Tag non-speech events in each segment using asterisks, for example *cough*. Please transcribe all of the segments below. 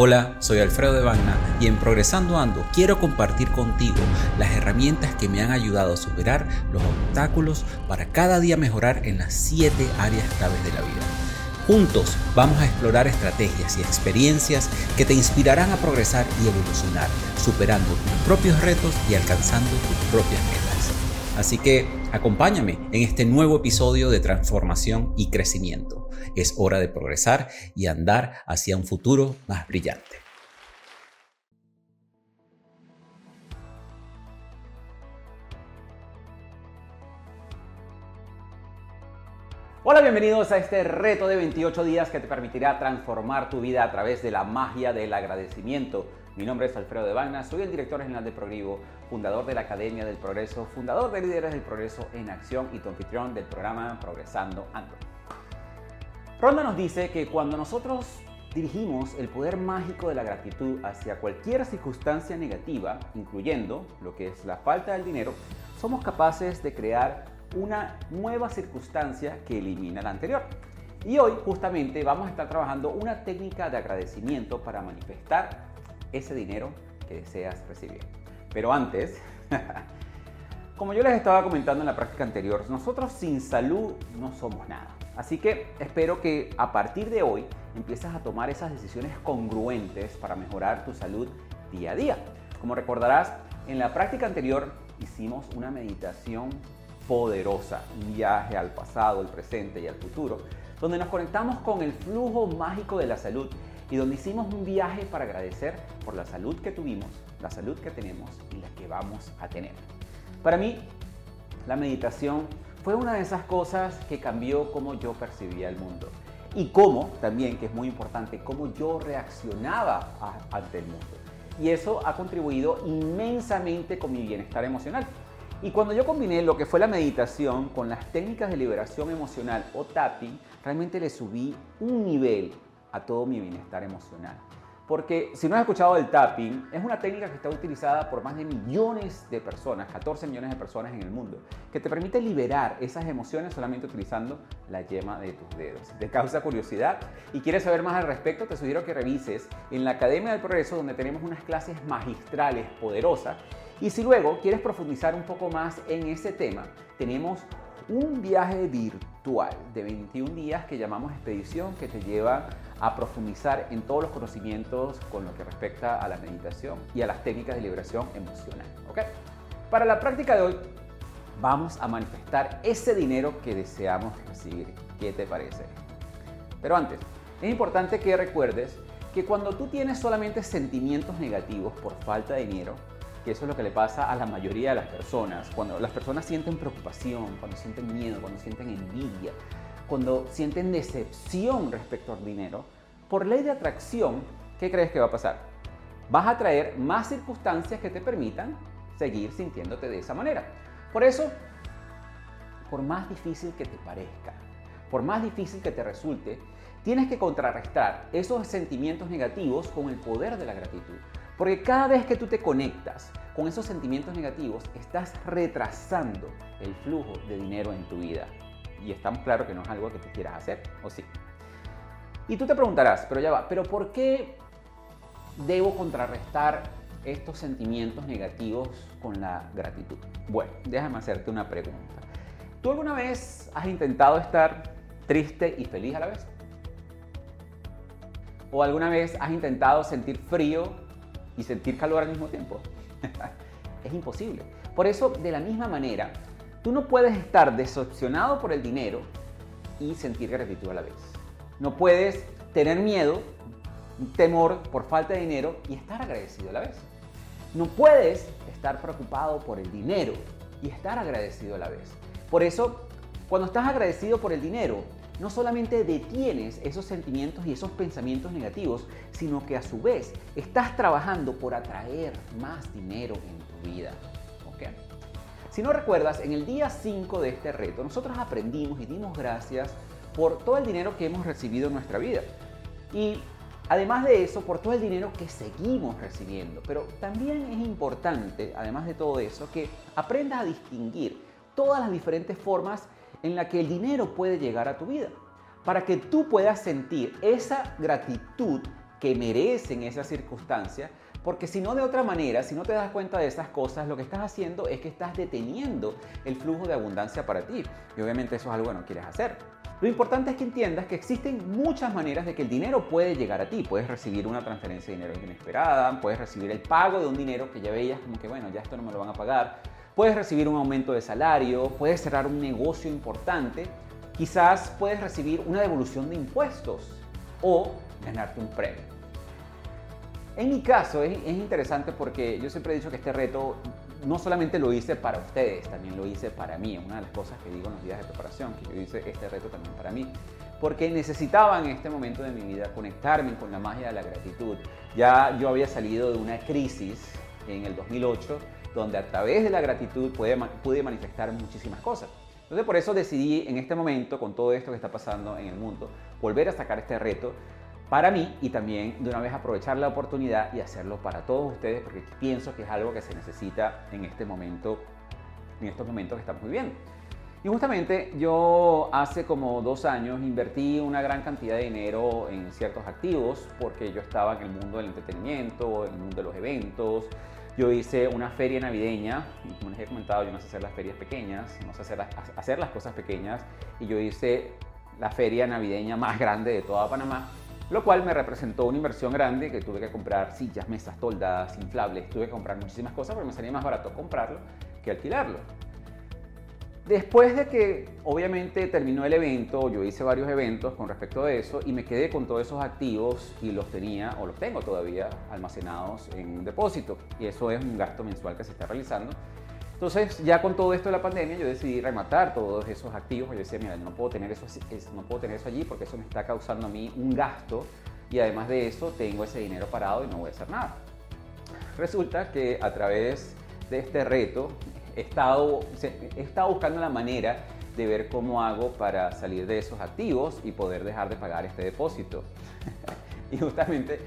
Hola, soy Alfredo de Bagna y en Progresando Ando quiero compartir contigo las herramientas que me han ayudado a superar los obstáculos para cada día mejorar en las 7 áreas claves de la vida. Juntos vamos a explorar estrategias y experiencias que te inspirarán a progresar y evolucionar, superando tus propios retos y alcanzando tus propias metas. Así que acompáñame en este nuevo episodio de transformación y crecimiento. Es hora de progresar y andar hacia un futuro más brillante. Hola, bienvenidos a este reto de 28 días que te permitirá transformar tu vida a través de la magia del agradecimiento. Mi nombre es Alfredo de Vagna, soy el director general de Progrivo, fundador de la Academia del Progreso, fundador de Líderes del Progreso en Acción y tu anfitrión del programa Progresando Ando. Ronda nos dice que cuando nosotros dirigimos el poder mágico de la gratitud hacia cualquier circunstancia negativa, incluyendo lo que es la falta del dinero, somos capaces de crear una nueva circunstancia que elimina la anterior. Y hoy justamente vamos a estar trabajando una técnica de agradecimiento para manifestar ese dinero que deseas recibir. Pero antes, *laughs* como yo les estaba comentando en la práctica anterior, nosotros sin salud no somos nada. Así que espero que a partir de hoy empieces a tomar esas decisiones congruentes para mejorar tu salud día a día. Como recordarás, en la práctica anterior hicimos una meditación poderosa, un viaje al pasado, el presente y al futuro, donde nos conectamos con el flujo mágico de la salud y donde hicimos un viaje para agradecer por la salud que tuvimos, la salud que tenemos y la que vamos a tener. Para mí, la meditación fue una de esas cosas que cambió cómo yo percibía el mundo y cómo, también, que es muy importante, cómo yo reaccionaba ante el mundo. Y eso ha contribuido inmensamente con mi bienestar emocional. Y cuando yo combiné lo que fue la meditación con las técnicas de liberación emocional o tapping, realmente le subí un nivel a todo mi bienestar emocional. Porque si no has escuchado el tapping, es una técnica que está utilizada por más de millones de personas, 14 millones de personas en el mundo, que te permite liberar esas emociones solamente utilizando la yema de tus dedos. ¿Te causa curiosidad y quieres saber más al respecto? Te sugiero que revises en la Academia del Progreso donde tenemos unas clases magistrales poderosas. Y si luego quieres profundizar un poco más en ese tema, tenemos un viaje virtual de 21 días que llamamos expedición que te lleva a profundizar en todos los conocimientos con lo que respecta a la meditación y a las técnicas de liberación emocional. ¿ok? Para la práctica de hoy vamos a manifestar ese dinero que deseamos recibir. ¿Qué te parece? Pero antes, es importante que recuerdes que cuando tú tienes solamente sentimientos negativos por falta de dinero, que eso es lo que le pasa a la mayoría de las personas. Cuando las personas sienten preocupación, cuando sienten miedo, cuando sienten envidia, cuando sienten decepción respecto al dinero, por ley de atracción, ¿qué crees que va a pasar? Vas a traer más circunstancias que te permitan seguir sintiéndote de esa manera. Por eso, por más difícil que te parezca, por más difícil que te resulte, tienes que contrarrestar esos sentimientos negativos con el poder de la gratitud. Porque cada vez que tú te conectas con esos sentimientos negativos, estás retrasando el flujo de dinero en tu vida. Y estamos claro que no es algo que tú quieras hacer, ¿o sí? Y tú te preguntarás, pero ya va, ¿pero por qué debo contrarrestar estos sentimientos negativos con la gratitud? Bueno, déjame hacerte una pregunta. ¿Tú alguna vez has intentado estar triste y feliz a la vez? ¿O alguna vez has intentado sentir frío y sentir calor al mismo tiempo? *laughs* es imposible. Por eso, de la misma manera, tú no puedes estar decepcionado por el dinero y sentir gratitud a la vez. No puedes tener miedo, temor por falta de dinero y estar agradecido a la vez. No puedes estar preocupado por el dinero y estar agradecido a la vez. Por eso, cuando estás agradecido por el dinero, no solamente detienes esos sentimientos y esos pensamientos negativos, sino que a su vez estás trabajando por atraer más dinero en tu vida. Si no recuerdas, en el día 5 de este reto, nosotros aprendimos y dimos gracias por todo el dinero que hemos recibido en nuestra vida. Y además de eso, por todo el dinero que seguimos recibiendo. Pero también es importante, además de todo eso, que aprendas a distinguir todas las diferentes formas en las que el dinero puede llegar a tu vida. Para que tú puedas sentir esa gratitud que merecen esas circunstancias porque si no, de otra manera, si no te das cuenta de esas cosas, lo que estás haciendo es que estás deteniendo el flujo de abundancia para ti. Y obviamente eso es algo que no quieres hacer. Lo importante es que entiendas que existen muchas maneras de que el dinero puede llegar a ti. Puedes recibir una transferencia de dinero inesperada, puedes recibir el pago de un dinero que ya veías como que, bueno, ya esto no me lo van a pagar. Puedes recibir un aumento de salario, puedes cerrar un negocio importante, quizás puedes recibir una devolución de impuestos o ganarte un premio. En mi caso es, interesante porque yo siempre he dicho que este reto no solamente lo hice para ustedes, también lo hice para mí. Una de las cosas que digo en los días de preparación, que yo hice este reto también para mí. Porque necesitaba en este momento de mi vida conectarme con la magia de la gratitud. Ya yo había salido de una crisis en el 2008, donde a través de la gratitud pude, pude manifestar muchísimas cosas. Entonces por eso decidí en este momento, con todo esto que está pasando en el mundo, volver a sacar este reto para mí y también de una vez aprovechar la oportunidad y hacerlo para todos ustedes porque pienso que es algo que se necesita en este momento, en estos momentos que estamos viviendo. Y justamente yo hace como dos años invertí una gran cantidad de dinero en ciertos activos porque yo estaba en el mundo del entretenimiento, en el mundo de los eventos. Yo hice una feria navideña como les he comentado, yo no sé hacer las ferias pequeñas, no sé hacer las, cosas pequeñas y yo hice la feria navideña más grande de toda Panamá lo cual me representó una inversión grande que tuve que comprar sillas, mesas, toldas, inflables, tuve que comprar muchísimas cosas porque me salía más barato comprarlo que alquilarlo. Después de que obviamente terminó el evento, yo hice varios eventos con respecto a eso y me quedé con todos esos activos y los tenía o los tengo todavía almacenados en un depósito y eso es un gasto mensual que se está realizando entonces, ya con todo esto de la pandemia, yo decidí rematar todos esos activos. Yo decía, mira, no puedo tener eso, no puedo tener eso allí porque eso me está causando a mí un gasto y además de eso tengo ese dinero parado y no voy a hacer nada. Resulta que a través de este reto estado, buscando la manera de ver cómo hago para salir de esos activos y poder dejar de pagar este depósito. *laughs* y justamente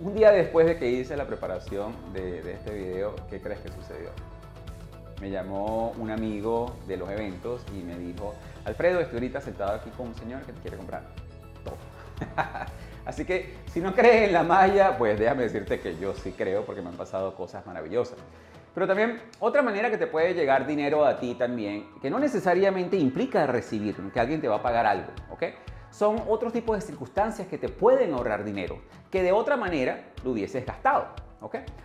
un día después de que hice la preparación de, de este video, ¿qué crees que sucedió? me llamó un amigo de los eventos y me dijo, Alfredo, estoy ahorita sentado aquí con un señor que te quiere comprar todo. *laughs* Así que si no crees en la magia, pues déjame decirte que yo sí creo porque me han pasado cosas maravillosas. Pero también otra manera que te puede llegar dinero a ti también, que no necesariamente implica recibir, que alguien te va a pagar algo, ¿ok? Son otros tipos de circunstancias que te pueden ahorrar dinero, que de otra manera lo hubieses gastado.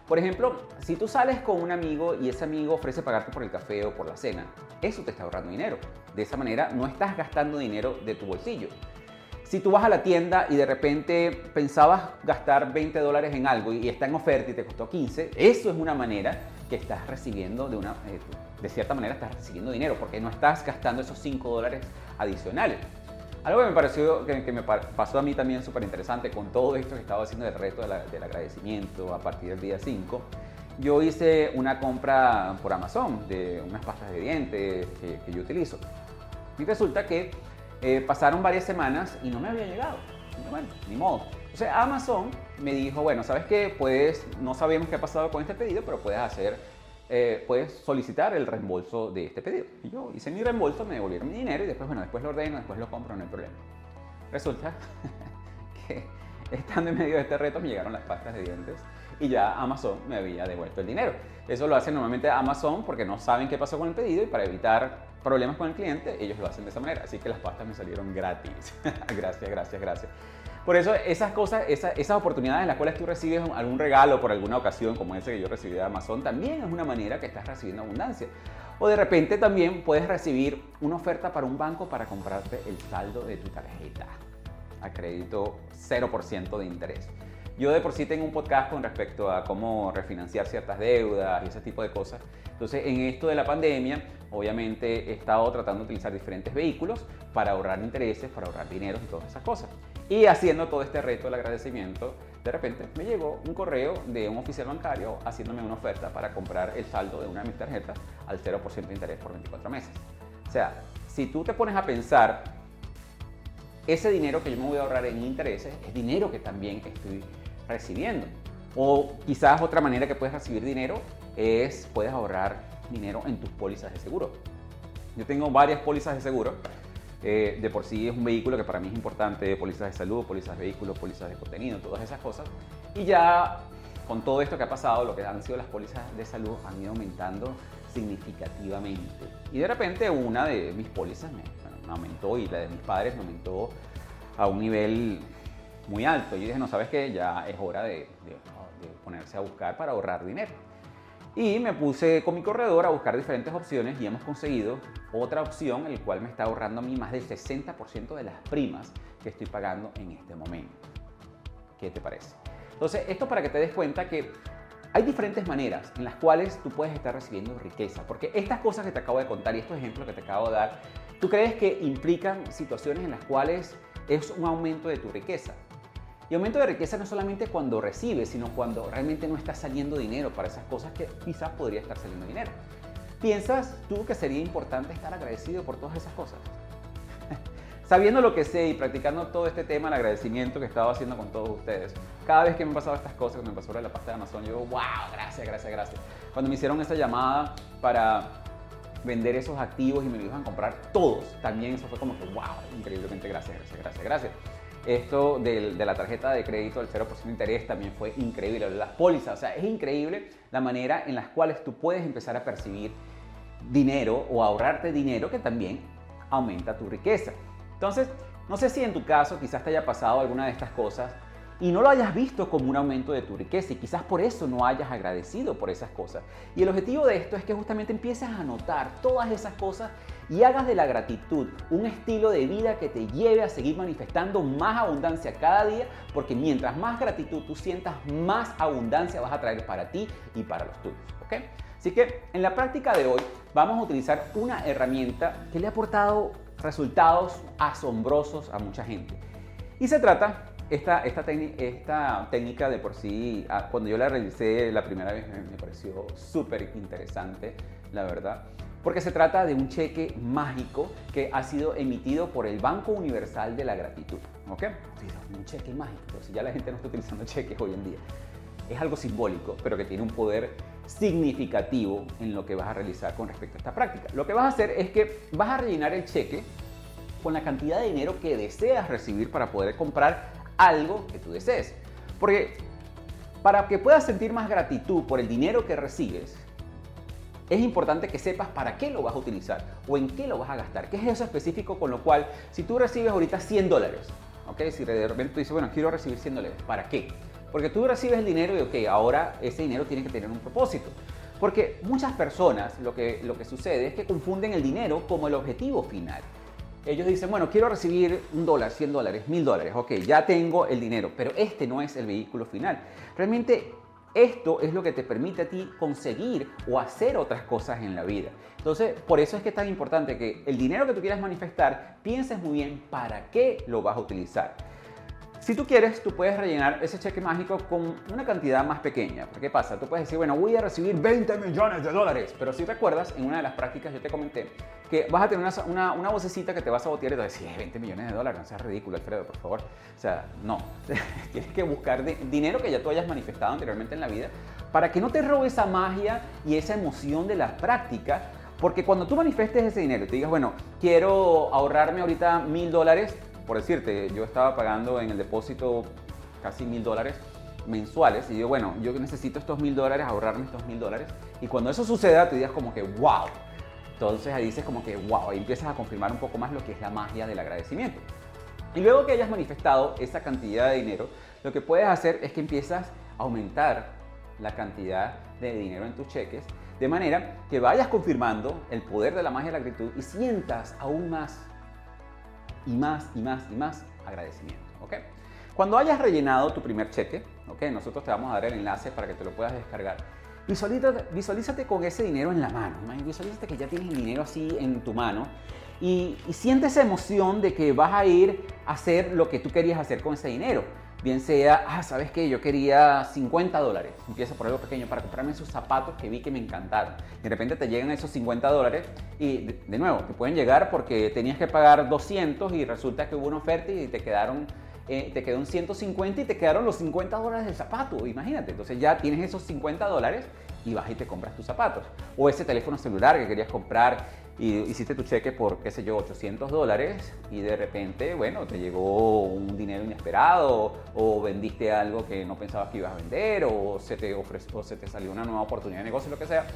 Por ejemplo, si tú sales con un amigo y ese amigo ofrece pagarte por el café o por la cena, eso te está ahorrando dinero. De esa manera no estás gastando dinero de tu bolsillo. Si tú vas a la tienda y de repente pensabas gastar 20 dólares en algo y está en oferta y te costó 15, eso es una manera que estás recibiendo de una, eh, de cierta manera estás recibiendo dinero porque no estás gastando esos 5 dólares adicionales. Algo que me pareció, que, me pasó a mí también súper interesante con todo esto que estaba haciendo el reto del agradecimiento a partir del día 5, yo hice una compra por Amazon de unas pastas de dientes que, yo utilizo. Y resulta que eh, pasaron varias semanas y no me había llegado. bueno, ni modo. Entonces Amazon me dijo, bueno, ¿sabes qué? Pues no sabemos qué ha pasado con este pedido, pero puedes hacer eh, puedes solicitar el reembolso de este pedido. Y yo hice mi reembolso, me devolvieron mi dinero y después, bueno, después lo ordeno, después lo compro, no hay problema. Resulta *laughs* que *laughs* estando en medio de este reto me llegaron las pastas de dientes y ya Amazon me había devuelto el dinero. Eso lo hace normalmente Amazon porque no saben qué pasó con el pedido y para evitar problemas con el cliente, ellos lo hacen de esa manera. Así que las pastas me salieron gratis. *laughs* gracias, gracias, gracias. Por eso esas cosas, esas, oportunidades en las cuales tú recibes algún regalo por alguna ocasión, como ese que yo recibí de Amazon, también es una manera que estás recibiendo abundancia. O de repente también puedes recibir una oferta para un banco para comprarte el saldo de tu tarjeta a crédito 0% de interés. Yo de por sí tengo un podcast con respecto a cómo refinanciar ciertas deudas y ese tipo de cosas. Entonces, en esto de la pandemia, obviamente he estado tratando de utilizar diferentes vehículos para ahorrar intereses, para ahorrar dinero y todas esas cosas. Y haciendo todo este reto del agradecimiento, de repente me llegó un correo de un oficial bancario haciéndome una oferta para comprar el saldo de una de mis tarjetas al 0% de interés por 24 meses. O sea, si tú te pones a pensar, ese dinero que yo me voy a ahorrar en intereses es dinero que también estoy recibiendo. O quizás otra manera que puedes recibir dinero es puedes ahorrar dinero en tus pólizas de seguro. Yo tengo varias pólizas de seguro. Eh, de por sí es un vehículo que para mí es importante, pólizas de salud, pólizas de vehículos, pólizas de contenido, todas esas cosas. Y ya con todo esto que ha pasado, lo que han sido las pólizas de salud han ido aumentando significativamente. Y de repente una de mis pólizas me, aumentó y la de mis padres me aumentó a un nivel muy alto. Y dije, no, sabes que ya es hora de, ponerse a buscar para ahorrar dinero. Y me puse con mi corredor a buscar diferentes opciones y hemos conseguido otra opción, el cual me está ahorrando a mí más del 60% de las primas que estoy pagando en este momento. ¿Qué te parece? Entonces, esto para que te des cuenta que hay diferentes maneras en las cuales tú puedes estar recibiendo riqueza, porque estas cosas que te acabo de contar y estos ejemplos que te acabo de dar, ¿tú crees que implican situaciones en las cuales es un aumento de tu riqueza? Y aumento de riqueza no solamente cuando recibes, sino cuando realmente no está saliendo dinero para esas cosas que quizás podría estar saliendo dinero. ¿Piensas tú que sería importante estar agradecido por todas esas cosas? *laughs* Sabiendo lo que sé y practicando todo este tema, el agradecimiento que he estado haciendo con todos ustedes, cada vez que me han pasado estas cosas, cuando me pasó la pasta de Amazon, yo digo, wow, gracias, gracias, gracias. Cuando me hicieron esa llamada para vender esos activos y me iban a comprar todos, también eso fue como que, wow, increíblemente gracias, gracias, gracias, gracias. Esto de, la tarjeta de crédito del 0% de interés también fue increíble. Las pólizas, o sea, es increíble la manera en las cuales tú puedes empezar a percibir dinero o ahorrarte dinero que también aumenta tu riqueza. Entonces, no sé si en tu caso quizás te haya pasado alguna de estas cosas y no lo hayas visto como un aumento de tu riqueza y quizás por eso no hayas agradecido por esas cosas. Y el objetivo de esto es que justamente empieces a notar todas esas cosas y hagas de la gratitud un estilo de vida que te lleve a seguir manifestando más abundancia cada día, porque mientras más gratitud tú sientas, más abundancia vas a traer para ti y para los tuyos. ¿ok? Así que en la práctica de hoy vamos a utilizar una herramienta que le ha aportado resultados asombrosos a mucha gente. Y se trata esta, esta, esta, técnica de por sí, ah, cuando yo la realicé la primera vez me, pareció súper interesante, la verdad, porque se trata de un cheque mágico que ha sido emitido por el Banco Universal de la Gratitud. ¿Ok? Un cheque mágico, si ya la gente no está utilizando cheques hoy en día. Es algo simbólico, pero que tiene un poder significativo en lo que vas a realizar con respecto a esta práctica. Lo que vas a hacer es que vas a rellenar el cheque con la cantidad de dinero que deseas recibir para poder comprar algo que tú desees. Porque para que puedas sentir más gratitud por el dinero que recibes, es importante que sepas para qué lo vas a utilizar o en qué lo vas a gastar. ¿Qué es eso específico con lo cual, si tú recibes ahorita 100 dólares, ¿ok? Si de repente tú dices, bueno, quiero recibir 100 dólares, ¿para qué? Porque tú recibes el dinero y, ok, ahora ese dinero tiene que tener un propósito. Porque muchas personas lo que, lo que sucede es que confunden el dinero como el objetivo final ellos dicen, bueno, quiero recibir un dólar, 100 dólares, 1000 dólares, ok, ya tengo el dinero, pero este no es el vehículo final. Realmente esto es lo que te permite a ti conseguir o hacer otras cosas en la vida. Entonces, por eso es que es tan importante que el dinero que tú quieras manifestar, pienses muy bien para qué lo vas a utilizar. Si tú quieres, tú puedes rellenar ese cheque mágico con una cantidad más pequeña. ¿Qué pasa? Tú puedes decir, bueno, voy a recibir 20 millones de dólares. Pero si recuerdas, en una de las prácticas yo te comenté que vas a tener una, una, vocecita que te va a sabotear y te va a decir, 20 millones de dólares, no seas ridículo, Alfredo, por favor. O sea, no. *laughs* Tienes que buscar dinero que ya tú hayas manifestado anteriormente en la vida para que no te robe esa magia y esa emoción de la práctica. Porque cuando tú manifestes ese dinero y te digas, bueno, quiero ahorrarme ahorita mil dólares, por decirte, yo estaba pagando en el depósito casi mil dólares mensuales y digo, bueno, yo necesito estos mil dólares, ahorrarme estos mil dólares. Y cuando eso suceda, te digas como que, wow. Entonces ahí dices como que, wow, ahí empiezas a confirmar un poco más lo que es la magia del agradecimiento. Y luego que hayas manifestado esa cantidad de dinero, lo que puedes hacer es que empiezas a aumentar la cantidad de dinero en tus cheques, de manera que vayas confirmando el poder de la magia de la gratitud y sientas aún más y más y más y más agradecimiento. ¿ok? Cuando hayas rellenado tu primer cheque, ¿ok? Nosotros te vamos a dar el enlace para que te lo puedas descargar. Visualízate, visualízate con ese dinero en la mano. Visualízate que ya tienes el dinero así en tu mano y, y siente esa emoción de que vas a ir a hacer lo que tú querías hacer con ese dinero. Bien sea, ah, ¿sabes qué? Yo quería 50 dólares. Empieza por algo pequeño para comprarme esos zapatos que vi que me encantaron. De repente te llegan esos 50 dólares y, de, nuevo, te pueden llegar porque tenías que pagar 200 y resulta que hubo una oferta y te quedaron eh, te quedó un 150 y te quedaron los 50 dólares del zapato, imagínate. Entonces ya tienes esos 50 dólares y vas y te compras tus zapatos. O ese teléfono celular que querías comprar y hiciste tu cheque por, qué sé yo, 800 dólares y de repente, bueno, te llegó un dinero inesperado o vendiste algo que no pensabas que ibas a vender o se te, ofreció, o se te salió una nueva oportunidad de negocio, lo que sea,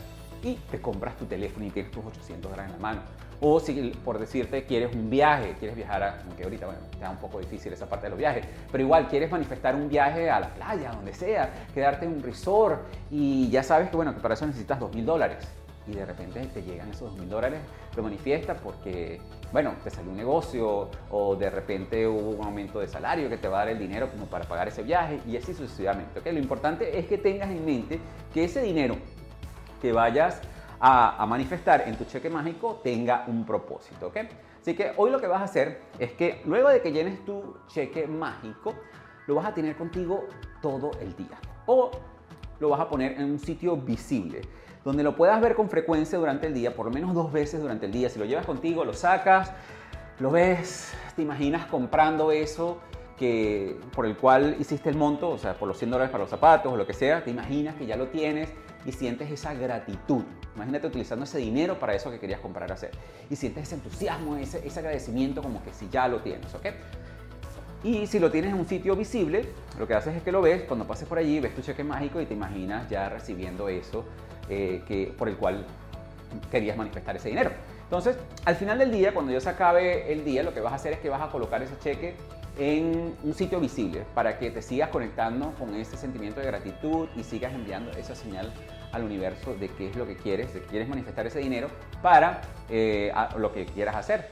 y te compras tu teléfono y tienes tus 800 dólares en la mano. O si, por decirte, quieres un viaje, quieres viajar, a, aunque ahorita, bueno, está un poco difícil esa parte de los viajes, pero igual quieres manifestar un viaje a la playa, donde sea, quedarte en un resort y ya sabes que, bueno, que para eso necesitas 2.000 dólares y de repente te llegan esos dos mil dólares, lo manifiestas porque, bueno, te salió un negocio o de repente hubo un aumento de salario que te va a dar el dinero como para pagar ese viaje y así sucesivamente. ¿okay? Lo importante es que tengas en mente que ese dinero que vayas a, manifestar en tu cheque mágico tenga un propósito. ¿okay? Así que hoy lo que vas a hacer es que luego de que llenes tu cheque mágico, lo vas a tener contigo todo el día. O lo vas a poner en un sitio visible donde lo puedas ver con frecuencia durante el día, por lo menos dos veces durante el día. Si lo llevas contigo, lo sacas, lo ves, te imaginas comprando eso que, por el cual hiciste el monto, o sea, por los 100 dólares para los zapatos o lo que sea, te imaginas que ya lo tienes y sientes esa gratitud. Imagínate utilizando ese dinero para eso que querías comprar hacer. Y sientes ese entusiasmo, ese, ese agradecimiento como que si ya lo tienes, ¿ok? Y si lo tienes en un sitio visible, lo que haces es que lo ves, cuando pases por allí, ves tu cheque mágico y te imaginas ya recibiendo eso eh, que, por el cual querías manifestar ese dinero. Entonces, al final del día, cuando ya se acabe el día, lo que vas a hacer es que vas a colocar ese cheque en un sitio visible para que te sigas conectando con ese sentimiento de gratitud y sigas enviando esa señal al universo de qué es lo que quieres, de que quieres manifestar ese dinero para eh, lo que quieras hacer.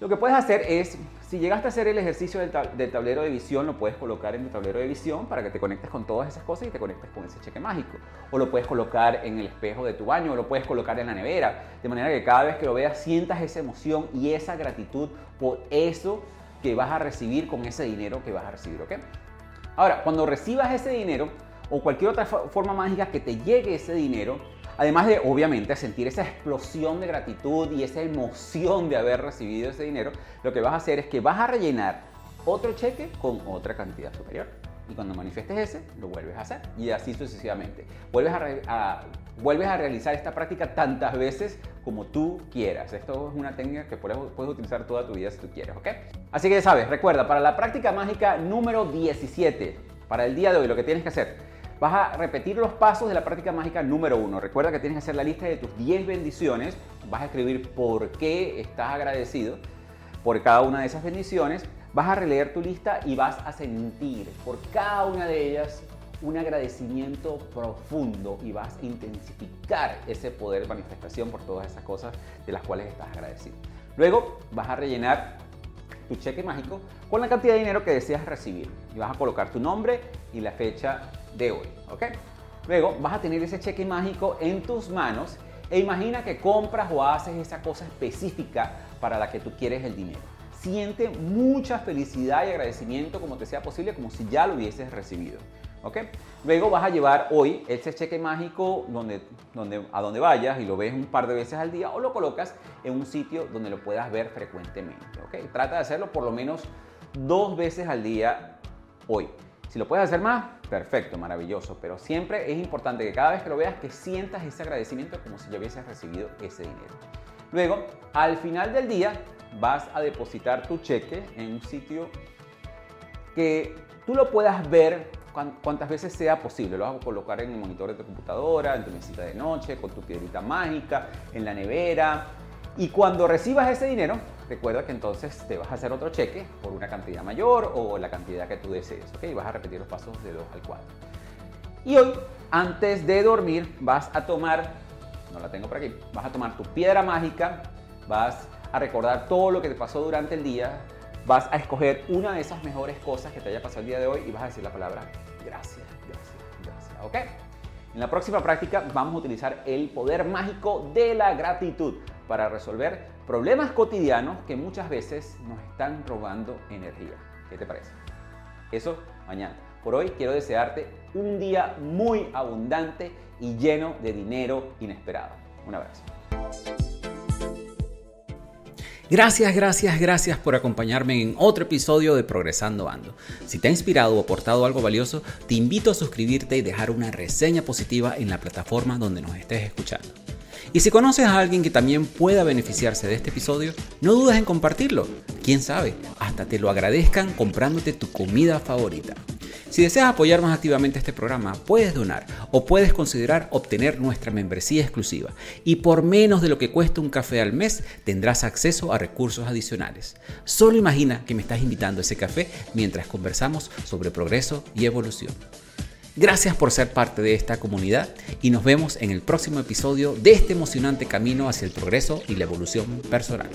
Lo que puedes hacer es, si llegaste a hacer el ejercicio del, tablero de visión, lo puedes colocar en tu tablero de visión para que te conectes con todas esas cosas y te conectes con ese cheque mágico. O lo puedes colocar en el espejo de tu baño, o lo puedes colocar en la nevera, de manera que cada vez que lo veas sientas esa emoción y esa gratitud por eso que vas a recibir con ese dinero que vas a recibir, ¿ok? Ahora, cuando recibas ese dinero o cualquier otra forma mágica que te llegue ese dinero, Además de, obviamente, sentir esa explosión de gratitud y esa emoción de haber recibido ese dinero, lo que vas a hacer es que vas a rellenar otro cheque con otra cantidad superior. Y cuando manifiestes ese, lo vuelves a hacer. Y así sucesivamente. Vuelves a, vuelves a realizar esta práctica tantas veces como tú quieras. Esto es una técnica que puedes, puedes utilizar toda tu vida si tú quieres, ¿ok? Así que ya sabes, recuerda, para la práctica mágica número 17, para el día de hoy, lo que tienes que hacer Vas a repetir los pasos de la práctica mágica número uno. Recuerda que tienes que hacer la lista de tus 10 bendiciones. Vas a escribir por qué estás agradecido por cada una de esas bendiciones. Vas a releer tu lista y vas a sentir por cada una de ellas un agradecimiento profundo y vas a intensificar ese poder de manifestación por todas esas cosas de las cuales estás agradecido. Luego vas a rellenar tu cheque mágico con la cantidad de dinero que deseas recibir y vas a colocar tu nombre y la fecha de hoy, ¿ok? Luego vas a tener ese cheque mágico en tus manos e imagina que compras o haces esa cosa específica para la que tú quieres el dinero. Siente mucha felicidad y agradecimiento como te sea posible, como si ya lo hubieses recibido. ¿ok? Luego vas a llevar hoy ese cheque mágico donde, donde, a donde vayas y lo ves un par de veces al día o lo colocas en un sitio donde lo puedas ver frecuentemente. ¿ok? Trata de hacerlo por lo menos dos veces al día hoy. Si lo puedes hacer más, perfecto, maravilloso, pero siempre es importante que cada vez que lo veas que sientas ese agradecimiento como si ya hubieses recibido ese dinero. Luego, al final del día, vas a depositar tu cheque en un sitio que tú lo puedas ver cuantas veces sea posible. Lo vas a colocar en el monitor de tu computadora, en tu mesita de noche, con tu piedrita mágica, en la nevera. Y cuando recibas ese dinero, recuerda que entonces te vas a hacer otro cheque por una cantidad mayor o la cantidad que tú desees, ¿ok? Y vas a repetir los pasos de 2 al 4. Y hoy, antes de dormir, vas a tomar, no la tengo por aquí, vas a tomar tu piedra mágica, vas a recordar todo lo que te pasó durante el día, vas a escoger una de esas mejores cosas que te haya pasado el día de hoy y vas a decir la palabra gracias. ¿Ok? En la próxima práctica vamos a utilizar el poder mágico de la gratitud para resolver problemas cotidianos que muchas veces nos están robando energía. ¿Qué te parece? Eso mañana. Por hoy quiero desearte un día muy abundante y lleno de dinero inesperado. Un abrazo. Gracias, gracias, gracias por acompañarme en otro episodio de Progresando Ando. Si te ha inspirado o aportado algo valioso, te invito a suscribirte y dejar una reseña positiva en la plataforma donde nos estés escuchando. Y si conoces a alguien que también pueda beneficiarse de este episodio, no dudes en compartirlo. Quién sabe, hasta te lo agradezcan comprándote tu comida favorita. Si deseas apoyar más activamente este programa, puedes donar o puedes considerar obtener nuestra membresía exclusiva. Y por menos de lo que cuesta un café al mes, tendrás acceso a recursos adicionales. Solo imagina que me estás invitando a ese café mientras conversamos sobre progreso y evolución. Gracias por ser parte de esta comunidad y nos vemos en el próximo episodio de este emocionante camino hacia el progreso y la evolución personal.